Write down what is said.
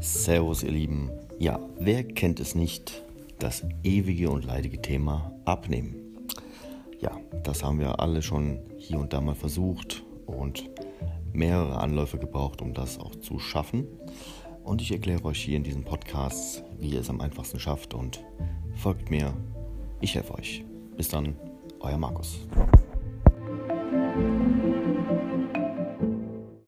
Servus, ihr Lieben. Ja, wer kennt es nicht? Das ewige und leidige Thema Abnehmen. Ja, das haben wir alle schon hier und da mal versucht und mehrere Anläufe gebraucht, um das auch zu schaffen. Und ich erkläre euch hier in diesem Podcast, wie ihr es am einfachsten schafft und folgt mir. Ich helfe euch. Bis dann, euer Markus.